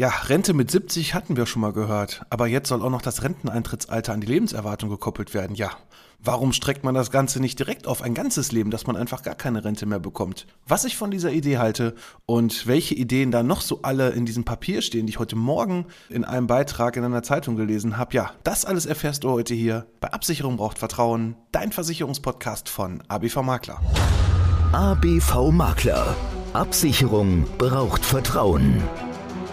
Ja, Rente mit 70 hatten wir schon mal gehört, aber jetzt soll auch noch das Renteneintrittsalter an die Lebenserwartung gekoppelt werden. Ja, warum streckt man das Ganze nicht direkt auf ein ganzes Leben, dass man einfach gar keine Rente mehr bekommt? Was ich von dieser Idee halte und welche Ideen da noch so alle in diesem Papier stehen, die ich heute Morgen in einem Beitrag in einer Zeitung gelesen habe, ja, das alles erfährst du heute hier bei Absicherung braucht Vertrauen, dein Versicherungspodcast von ABV Makler. ABV Makler. Absicherung braucht Vertrauen.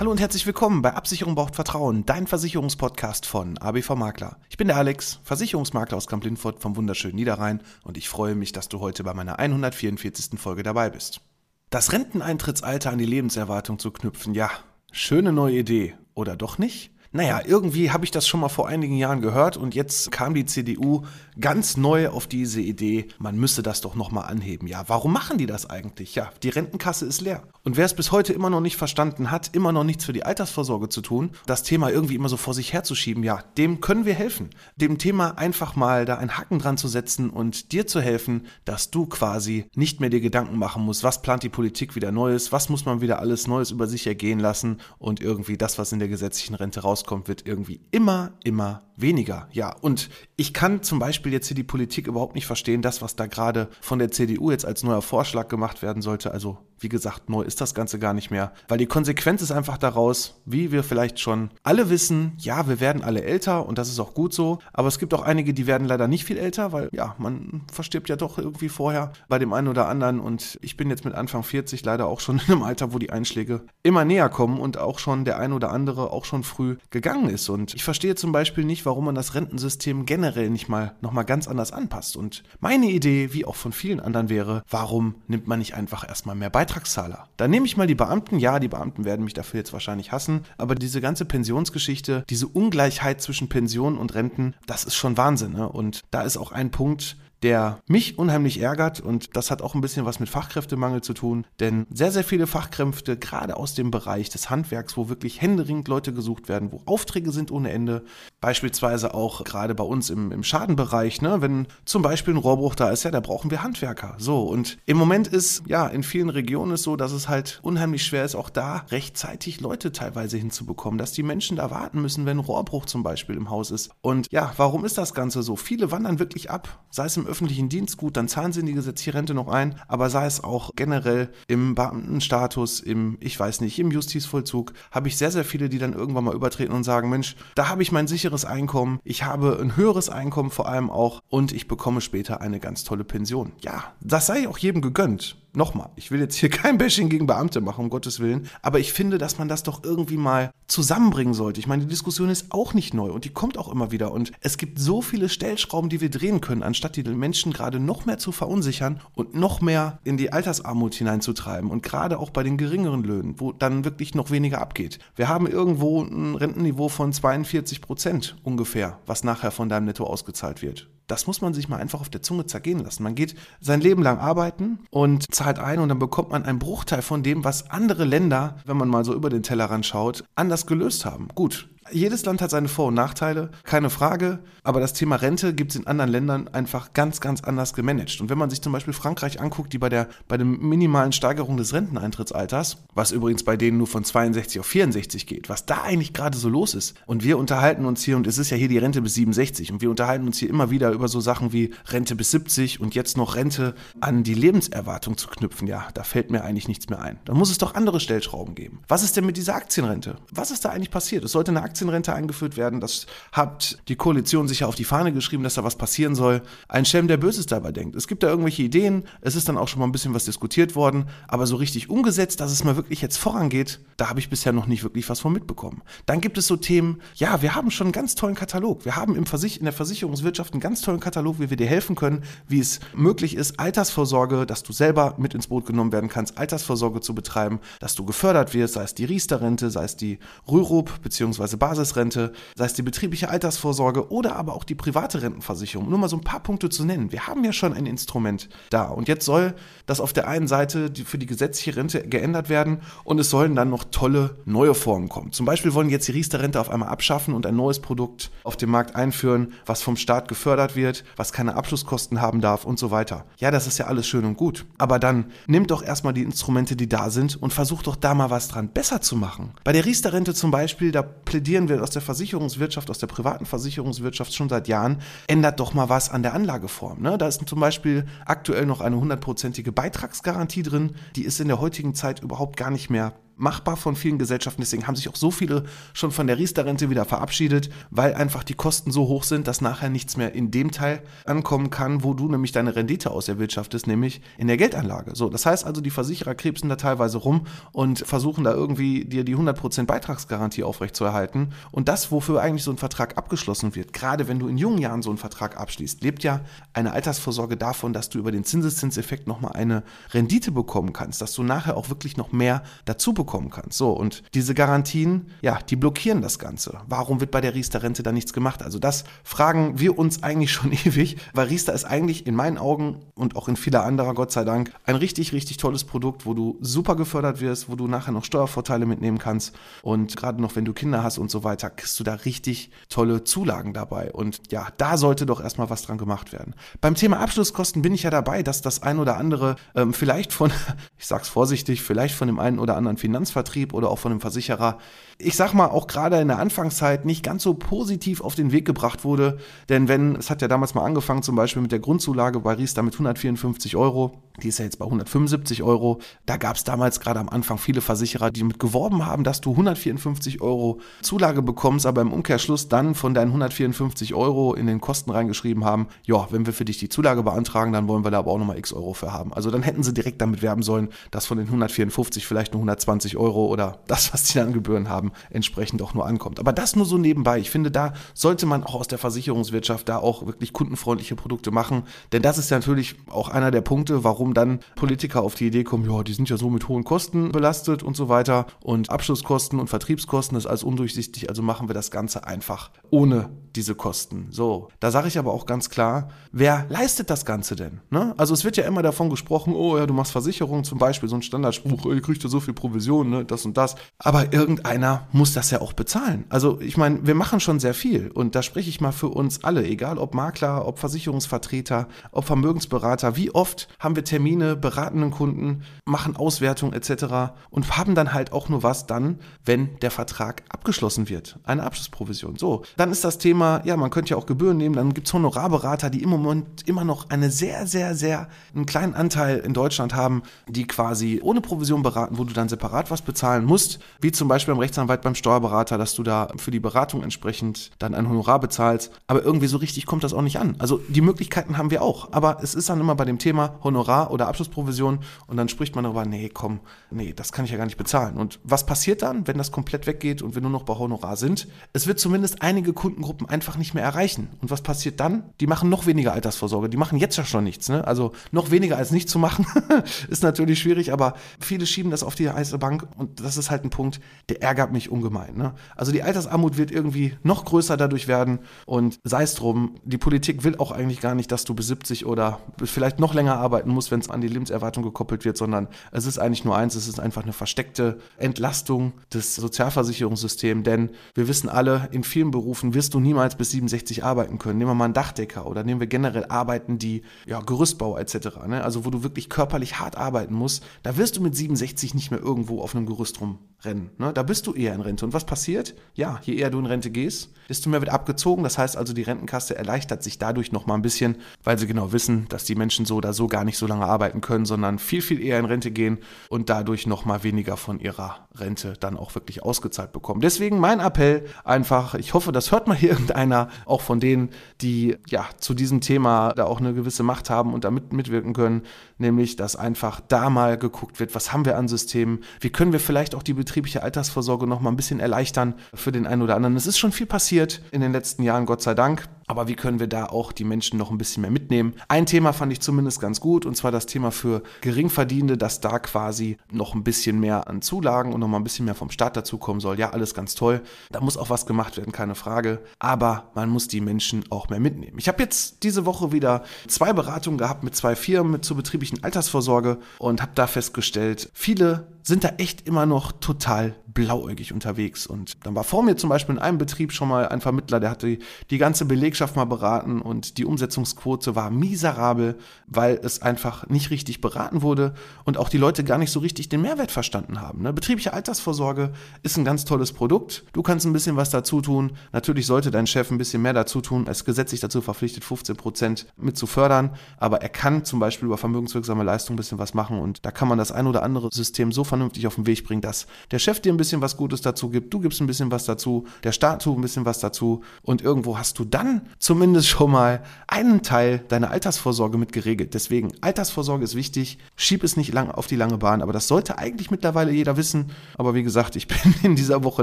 Hallo und herzlich willkommen bei Absicherung braucht Vertrauen, dein Versicherungspodcast von ABV Makler. Ich bin der Alex, Versicherungsmakler aus Kamp-Lindfort vom wunderschönen Niederrhein und ich freue mich, dass du heute bei meiner 144. Folge dabei bist. Das Renteneintrittsalter an die Lebenserwartung zu knüpfen, ja, schöne neue Idee, oder doch nicht? Naja, irgendwie habe ich das schon mal vor einigen Jahren gehört und jetzt kam die CDU ganz neu auf diese Idee, man müsse das doch nochmal anheben. Ja, warum machen die das eigentlich? Ja, die Rentenkasse ist leer. Und wer es bis heute immer noch nicht verstanden hat, immer noch nichts für die Altersvorsorge zu tun, das Thema irgendwie immer so vor sich herzuschieben, ja, dem können wir helfen. Dem Thema einfach mal da einen Haken dran zu setzen und dir zu helfen, dass du quasi nicht mehr dir Gedanken machen musst, was plant die Politik wieder Neues, was muss man wieder alles Neues über sich ergehen lassen und irgendwie das, was in der gesetzlichen Rente raus rauskommt, wird irgendwie immer, immer weniger. Ja, und ich kann zum Beispiel jetzt hier die Politik überhaupt nicht verstehen, das, was da gerade von der CDU jetzt als neuer Vorschlag gemacht werden sollte. Also, wie gesagt, neu ist das Ganze gar nicht mehr. Weil die Konsequenz ist einfach daraus, wie wir vielleicht schon alle wissen, ja, wir werden alle älter und das ist auch gut so. Aber es gibt auch einige, die werden leider nicht viel älter, weil ja, man verstirbt ja doch irgendwie vorher bei dem einen oder anderen. Und ich bin jetzt mit Anfang 40 leider auch schon in einem Alter, wo die Einschläge immer näher kommen und auch schon der ein oder andere auch schon früh gegangen ist. Und ich verstehe zum Beispiel nicht, warum man das Rentensystem generell nicht mal nochmal ganz anders anpasst. Und meine Idee, wie auch von vielen anderen wäre, warum nimmt man nicht einfach erstmal mehr Beitragszahler? Dann nehme ich mal die Beamten. Ja, die Beamten werden mich dafür jetzt wahrscheinlich hassen, aber diese ganze Pensionsgeschichte, diese Ungleichheit zwischen Pensionen und Renten, das ist schon Wahnsinn. Ne? Und da ist auch ein Punkt, der mich unheimlich ärgert und das hat auch ein bisschen was mit Fachkräftemangel zu tun, denn sehr, sehr viele Fachkräfte, gerade aus dem Bereich des Handwerks, wo wirklich händeringend Leute gesucht werden, wo Aufträge sind ohne Ende, beispielsweise auch gerade bei uns im, im Schadenbereich, ne, wenn zum Beispiel ein Rohrbruch da ist, ja, da brauchen wir Handwerker. So, und im Moment ist, ja, in vielen Regionen ist so, dass es halt unheimlich schwer ist, auch da rechtzeitig Leute teilweise hinzubekommen, dass die Menschen da warten müssen, wenn ein Rohrbruch zum Beispiel im Haus ist. Und ja, warum ist das Ganze so? Viele wandern wirklich ab, sei es im öffentlichen Dienst, gut, dann zahlen sie in die gesetzliche Rente noch ein, aber sei es auch generell im Beamtenstatus, im, ich weiß nicht, im Justizvollzug, habe ich sehr, sehr viele, die dann irgendwann mal übertreten und sagen, Mensch, da habe ich mein sicheres Einkommen, ich habe ein höheres Einkommen vor allem auch und ich bekomme später eine ganz tolle Pension. Ja, das sei auch jedem gegönnt nochmal, ich will jetzt hier kein Bashing gegen Beamte machen, um Gottes Willen, aber ich finde, dass man das doch irgendwie mal zusammenbringen sollte. Ich meine, die Diskussion ist auch nicht neu und die kommt auch immer wieder und es gibt so viele Stellschrauben, die wir drehen können, anstatt die Menschen gerade noch mehr zu verunsichern und noch mehr in die Altersarmut hineinzutreiben und gerade auch bei den geringeren Löhnen, wo dann wirklich noch weniger abgeht. Wir haben irgendwo ein Rentenniveau von 42 Prozent ungefähr, was nachher von deinem Netto ausgezahlt wird. Das muss man sich mal einfach auf der Zunge zergehen lassen. Man geht sein Leben lang arbeiten und zahlt ein und dann bekommt man einen Bruchteil von dem, was andere Länder, wenn man mal so über den Tellerrand schaut, anders gelöst haben. Gut, jedes Land hat seine Vor- und Nachteile, keine Frage. Aber das Thema Rente gibt es in anderen Ländern einfach ganz, ganz anders gemanagt. Und wenn man sich zum Beispiel Frankreich anguckt, die bei der, bei der minimalen Steigerung des Renteneintrittsalters, was übrigens bei denen nur von 62 auf 64 geht, was da eigentlich gerade so los ist. Und wir unterhalten uns hier, und es ist ja hier die Rente bis 67, und wir unterhalten uns hier immer wieder über so Sachen wie Rente bis 70 und jetzt noch Rente an die Lebenserwartung zu knüpfen. Ja, da fällt mir eigentlich nichts mehr ein. Da muss es doch andere Stellschrauben geben. Was ist denn mit dieser Aktienrente? Was ist da eigentlich passiert? Es sollte eine Aktienrente eingeführt werden. Das hat die Koalition sich ja auf die Fahne geschrieben, dass da was passieren soll. Ein Schelm, der Böses dabei denkt. Es gibt da irgendwelche Ideen. Es ist dann auch schon mal ein bisschen was diskutiert worden. Aber so richtig umgesetzt, dass es mal wirklich jetzt vorangeht, da habe ich bisher noch nicht wirklich was von mitbekommen. Dann gibt es so Themen, ja, wir haben schon einen ganz tollen Katalog. Wir haben im Versich in der Versicherungswirtschaft einen ganz tollen Katalog, wie wir dir helfen können, wie es möglich ist, Altersvorsorge, dass du selber mit ins Boot genommen werden kannst, Altersvorsorge zu betreiben, dass du gefördert wirst, sei es die Riester-Rente, sei es die Rürup bzw. Basisrente, sei es die betriebliche Altersvorsorge oder aber auch die private Rentenversicherung. Nur mal so ein paar Punkte zu nennen. Wir haben ja schon ein Instrument da und jetzt soll das auf der einen Seite für die gesetzliche Rente geändert werden und es sollen dann noch tolle neue Formen kommen. Zum Beispiel wollen jetzt die Riester-Rente auf einmal abschaffen und ein neues Produkt auf dem Markt einführen, was vom Staat gefördert wird, was keine Abschlusskosten haben darf und so weiter. Ja, das ist ja alles schön und gut. Aber dann nimmt doch erstmal die Instrumente, die da sind und versucht doch da mal was dran besser zu machen. Bei der Riester-Rente zum Beispiel, da plädieren wir aus der Versicherungswirtschaft, aus der privaten Versicherungswirtschaft schon seit Jahren, ändert doch mal was an der Anlageform. Ne? Da ist zum Beispiel aktuell noch eine hundertprozentige Beitragsgarantie drin. Die ist in der heutigen Zeit überhaupt gar nicht mehr machbar von vielen Gesellschaften. Deswegen haben sich auch so viele schon von der Riester-Rente wieder verabschiedet, weil einfach die Kosten so hoch sind, dass nachher nichts mehr in dem Teil ankommen kann, wo du nämlich deine Rendite aus erwirtschaftest, nämlich in der Geldanlage. So, das heißt also, die Versicherer krebsen da teilweise rum und versuchen da irgendwie dir die 100% Beitragsgarantie aufrechtzuerhalten. Und das, wofür eigentlich so ein Vertrag abgeschlossen wird, gerade wenn du in jungen Jahren so einen Vertrag abschließt, lebt ja eine Altersvorsorge davon, dass du über den Zinseszinseffekt nochmal eine Rendite bekommen kannst, dass du nachher auch wirklich noch mehr dazu bekommst bekommen kannst. So, und diese Garantien, ja, die blockieren das Ganze. Warum wird bei der Riester-Rente da nichts gemacht? Also das fragen wir uns eigentlich schon ewig, weil Riester ist eigentlich in meinen Augen und auch in vieler anderer, Gott sei Dank, ein richtig, richtig tolles Produkt, wo du super gefördert wirst, wo du nachher noch Steuervorteile mitnehmen kannst und gerade noch, wenn du Kinder hast und so weiter, kriegst du da richtig tolle Zulagen dabei. Und ja, da sollte doch erstmal was dran gemacht werden. Beim Thema Abschlusskosten bin ich ja dabei, dass das ein oder andere ähm, vielleicht von, ich sag's vorsichtig, vielleicht von dem einen oder anderen Finanz Finanzvertrieb oder auch von einem Versicherer ich sag mal, auch gerade in der Anfangszeit nicht ganz so positiv auf den Weg gebracht wurde. Denn wenn, es hat ja damals mal angefangen, zum Beispiel mit der Grundzulage bei Riester mit 154 Euro, die ist ja jetzt bei 175 Euro. Da gab es damals gerade am Anfang viele Versicherer, die mit geworben haben, dass du 154 Euro Zulage bekommst, aber im Umkehrschluss dann von deinen 154 Euro in den Kosten reingeschrieben haben, ja, wenn wir für dich die Zulage beantragen, dann wollen wir da aber auch nochmal x Euro für haben. Also dann hätten sie direkt damit werben sollen, dass von den 154 vielleicht nur 120 Euro oder das, was die dann Gebühren haben, entsprechend auch nur ankommt. Aber das nur so nebenbei. Ich finde, da sollte man auch aus der Versicherungswirtschaft da auch wirklich kundenfreundliche Produkte machen. Denn das ist ja natürlich auch einer der Punkte, warum dann Politiker auf die Idee kommen, ja, die sind ja so mit hohen Kosten belastet und so weiter. Und Abschlusskosten und Vertriebskosten ist alles undurchsichtig. Also machen wir das Ganze einfach ohne diese Kosten. So, da sage ich aber auch ganz klar, wer leistet das Ganze denn? Ne? Also es wird ja immer davon gesprochen, oh ja, du machst Versicherung zum Beispiel, so ein Standardspruch, ihr kriegt ja so viel Provision, ne, das und das. Aber irgendeiner muss das ja auch bezahlen. Also ich meine, wir machen schon sehr viel und da spreche ich mal für uns alle, egal ob Makler, ob Versicherungsvertreter, ob Vermögensberater, wie oft haben wir Termine, beraten einen Kunden, machen Auswertung etc. und haben dann halt auch nur was dann, wenn der Vertrag abgeschlossen wird, eine Abschlussprovision. So, dann ist das Thema, ja, man könnte ja auch Gebühren nehmen, dann gibt es Honorarberater, die im Moment immer noch eine sehr, sehr, sehr einen kleinen Anteil in Deutschland haben, die quasi ohne Provision beraten, wo du dann separat was bezahlen musst, wie zum Beispiel beim Rechtsanwalt beim Steuerberater, dass du da für die Beratung entsprechend dann ein Honorar bezahlst. Aber irgendwie so richtig kommt das auch nicht an. Also die Möglichkeiten haben wir auch. Aber es ist dann immer bei dem Thema Honorar oder Abschlussprovision und dann spricht man darüber, nee, komm, nee, das kann ich ja gar nicht bezahlen. Und was passiert dann, wenn das komplett weggeht und wir nur noch bei Honorar sind? Es wird zumindest einige Kundengruppen einfach nicht mehr erreichen. Und was passiert dann? Die machen noch weniger Altersvorsorge. Die machen jetzt ja schon nichts. Ne? Also noch weniger als nicht zu machen, ist natürlich schwierig, aber viele schieben das auf die heiße Bank und das ist halt ein Punkt, der ärgert mich ungemein. Ne? Also die Altersarmut wird irgendwie noch größer dadurch werden und sei es drum, die Politik will auch eigentlich gar nicht, dass du bis 70 oder vielleicht noch länger arbeiten musst, wenn es an die Lebenserwartung gekoppelt wird, sondern es ist eigentlich nur eins, es ist einfach eine versteckte Entlastung des Sozialversicherungssystems, denn wir wissen alle, in vielen Berufen wirst du niemals bis 67 arbeiten können. Nehmen wir mal einen Dachdecker oder nehmen wir generell Arbeiten, die, ja, Gerüstbau etc., ne? also wo du wirklich körperlich hart arbeiten musst, da wirst du mit 67 nicht mehr irgendwo auf einem Gerüst rumrennen. Ne? Da bist du eher in Rente. Und was passiert? Ja, je eher du in Rente gehst, desto mehr wird abgezogen. Das heißt also, die Rentenkasse erleichtert sich dadurch noch mal ein bisschen, weil sie genau wissen, dass die Menschen so oder so gar nicht so lange arbeiten können, sondern viel, viel eher in Rente gehen und dadurch noch mal weniger von ihrer Rente dann auch wirklich ausgezahlt bekommen. Deswegen mein Appell einfach, ich hoffe, das hört mal irgendeiner, auch von denen, die ja zu diesem Thema da auch eine gewisse Macht haben und damit mitwirken können, nämlich, dass einfach da mal geguckt wird, was haben wir an Systemen, wie können wir vielleicht auch die betriebliche Altersvorsorge noch mal ein bisschen erleichtern für den einen oder anderen. Es ist schon viel passiert in den letzten Jahren, Gott sei Dank. Aber wie können wir da auch die Menschen noch ein bisschen mehr mitnehmen? Ein Thema fand ich zumindest ganz gut, und zwar das Thema für Geringverdienende, dass da quasi noch ein bisschen mehr an Zulagen und noch mal ein bisschen mehr vom Staat dazukommen soll. Ja, alles ganz toll. Da muss auch was gemacht werden, keine Frage. Aber man muss die Menschen auch mehr mitnehmen. Ich habe jetzt diese Woche wieder zwei Beratungen gehabt mit zwei Firmen zur betrieblichen Altersvorsorge und habe da festgestellt, viele sind da echt immer noch total blauäugig unterwegs. Und dann war vor mir zum Beispiel in einem Betrieb schon mal ein Vermittler, der hatte die, ganze Belegschaft mal beraten und die Umsetzungsquote war miserabel, weil es einfach nicht richtig beraten wurde und auch die Leute gar nicht so richtig den Mehrwert verstanden haben. Ne? Betriebliche Altersvorsorge ist ein ganz tolles Produkt. Du kannst ein bisschen was dazu tun. Natürlich sollte dein Chef ein bisschen mehr dazu tun. Er ist gesetzlich dazu verpflichtet, 15 Prozent mit zu fördern. Aber er kann zum Beispiel über vermögenswirksame Leistung ein bisschen was machen und da kann man das ein oder andere System so vernünftig auf den Weg bringen, dass der Chef dir ein bisschen was Gutes dazu gibt, du gibst ein bisschen was dazu, der Staat tut ein bisschen was dazu und irgendwo hast du dann zumindest schon mal einen Teil deiner Altersvorsorge mit geregelt. Deswegen, Altersvorsorge ist wichtig, schieb es nicht lang auf die lange Bahn, aber das sollte eigentlich mittlerweile jeder wissen. Aber wie gesagt, ich bin in dieser Woche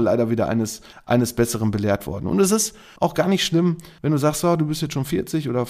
leider wieder eines, eines Besseren belehrt worden. Und es ist auch gar nicht schlimm, wenn du sagst, oh, du bist jetzt schon 40 oder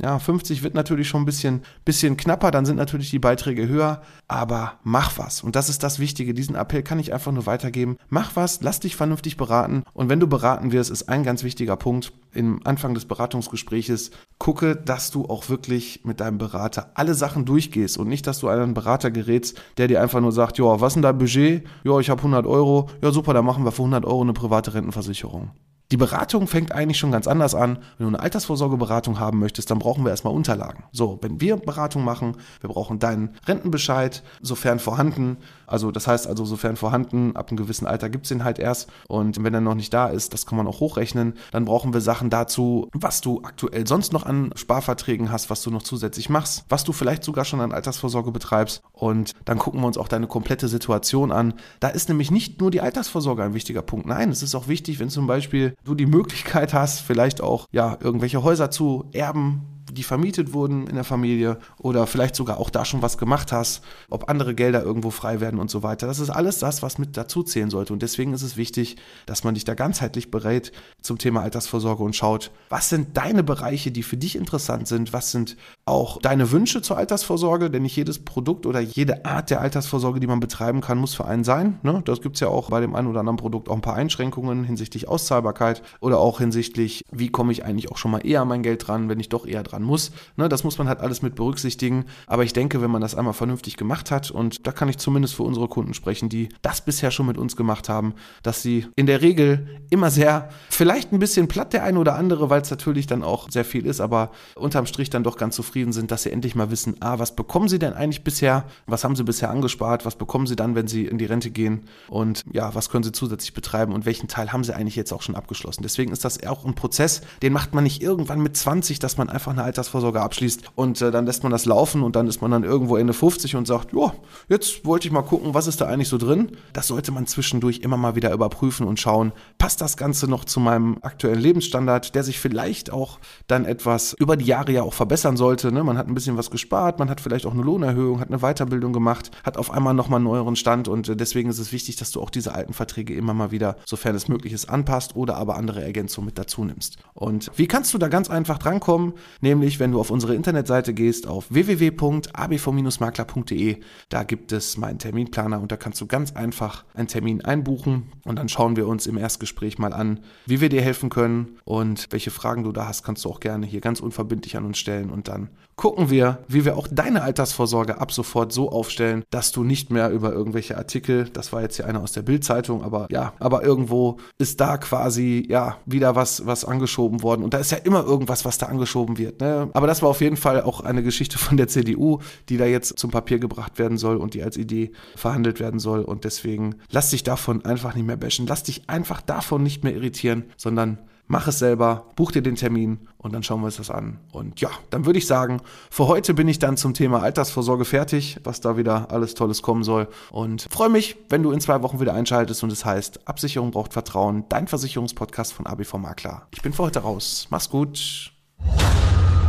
ja, 50 wird natürlich schon ein bisschen, bisschen knapper, dann sind natürlich die Beiträge höher, aber mach was. Und das ist das Wichtige. Diesen Appell kann ich einfach nur weitergeben. Mach was, lass dich vernünftig beraten. Und wenn du beraten wirst, ist ein ganz wichtiger Punkt im Anfang des Beratungsgespräches, gucke, dass du auch wirklich mit deinem Berater alle Sachen durchgehst und nicht, dass du einen Berater gerätst, der dir einfach nur sagt, ja, was ist denn dein Budget? Ja, ich habe 100 Euro. Ja, super, dann machen wir für 100 Euro eine private Rentenversicherung. Die Beratung fängt eigentlich schon ganz anders an. Wenn du eine Altersvorsorgeberatung haben möchtest, dann brauchen wir erstmal Unterlagen. So, wenn wir Beratung machen, wir brauchen deinen Rentenbescheid, sofern vorhanden. Also das heißt also, sofern vorhanden, ab einem gewissen Alter gibt's den halt erst. Und wenn er noch nicht da ist, das kann man auch hochrechnen. Dann brauchen wir Sachen dazu, was du aktuell sonst noch an Sparverträgen hast, was du noch zusätzlich machst, was du vielleicht sogar schon an Altersvorsorge betreibst. Und dann gucken wir uns auch deine komplette Situation an. Da ist nämlich nicht nur die Altersvorsorge ein wichtiger Punkt. Nein, es ist auch wichtig, wenn zum Beispiel du die Möglichkeit hast, vielleicht auch ja irgendwelche Häuser zu erben, die vermietet wurden in der Familie oder vielleicht sogar auch da schon was gemacht hast, ob andere Gelder irgendwo frei werden und so weiter. Das ist alles das, was mit dazu zählen sollte. Und deswegen ist es wichtig, dass man dich da ganzheitlich berät zum Thema Altersvorsorge und schaut, was sind deine Bereiche, die für dich interessant sind, was sind auch deine Wünsche zur Altersvorsorge, denn nicht jedes Produkt oder jede Art der Altersvorsorge, die man betreiben kann, muss für einen sein. Ne? Das gibt es ja auch bei dem einen oder anderen Produkt auch ein paar Einschränkungen hinsichtlich Auszahlbarkeit oder auch hinsichtlich, wie komme ich eigentlich auch schon mal eher an mein Geld dran, wenn ich doch eher dran muss. Ne, das muss man halt alles mit berücksichtigen. Aber ich denke, wenn man das einmal vernünftig gemacht hat, und da kann ich zumindest für unsere Kunden sprechen, die das bisher schon mit uns gemacht haben, dass sie in der Regel immer sehr, vielleicht ein bisschen platt der eine oder andere, weil es natürlich dann auch sehr viel ist, aber unterm Strich dann doch ganz zufrieden sind, dass sie endlich mal wissen, ah, was bekommen sie denn eigentlich bisher? Was haben sie bisher angespart? Was bekommen sie dann, wenn sie in die Rente gehen? Und ja, was können sie zusätzlich betreiben? Und welchen Teil haben sie eigentlich jetzt auch schon abgeschlossen? Deswegen ist das auch ein Prozess, den macht man nicht irgendwann mit 20, dass man einfach eine Altersvorsorge abschließt und äh, dann lässt man das laufen und dann ist man dann irgendwo Ende 50 und sagt, ja, jetzt wollte ich mal gucken, was ist da eigentlich so drin. Das sollte man zwischendurch immer mal wieder überprüfen und schauen, passt das Ganze noch zu meinem aktuellen Lebensstandard, der sich vielleicht auch dann etwas über die Jahre ja auch verbessern sollte. Ne? Man hat ein bisschen was gespart, man hat vielleicht auch eine Lohnerhöhung, hat eine Weiterbildung gemacht, hat auf einmal nochmal einen neueren Stand und äh, deswegen ist es wichtig, dass du auch diese alten Verträge immer mal wieder, sofern es möglich ist, anpasst oder aber andere Ergänzungen mit dazu nimmst. Und wie kannst du da ganz einfach drankommen? Nämlich nämlich, wenn du auf unsere Internetseite gehst, auf www.abv-makler.de. Da gibt es meinen Terminplaner und da kannst du ganz einfach einen Termin einbuchen und dann schauen wir uns im Erstgespräch mal an, wie wir dir helfen können und welche Fragen du da hast, kannst du auch gerne hier ganz unverbindlich an uns stellen und dann gucken wir, wie wir auch deine Altersvorsorge ab sofort so aufstellen, dass du nicht mehr über irgendwelche Artikel, das war jetzt hier einer aus der Bildzeitung, aber ja, aber irgendwo ist da quasi ja wieder was was angeschoben worden und da ist ja immer irgendwas, was da angeschoben wird. Ne? Aber das war auf jeden Fall auch eine Geschichte von der CDU, die da jetzt zum Papier gebracht werden soll und die als Idee verhandelt werden soll und deswegen lass dich davon einfach nicht mehr bashen, lass dich einfach davon nicht mehr irritieren, sondern mach es selber, buch dir den Termin und dann schauen wir uns das an. Und ja, dann würde ich sagen, für heute bin ich dann zum Thema Altersvorsorge fertig, was da wieder alles Tolles kommen soll. Und freue mich, wenn du in zwei Wochen wieder einschaltest und es heißt, Absicherung braucht Vertrauen, dein Versicherungspodcast von ABV Makler. Ich bin für heute raus. Mach's gut.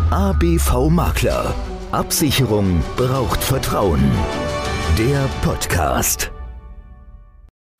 ABV Makler. Absicherung braucht Vertrauen. Der Podcast.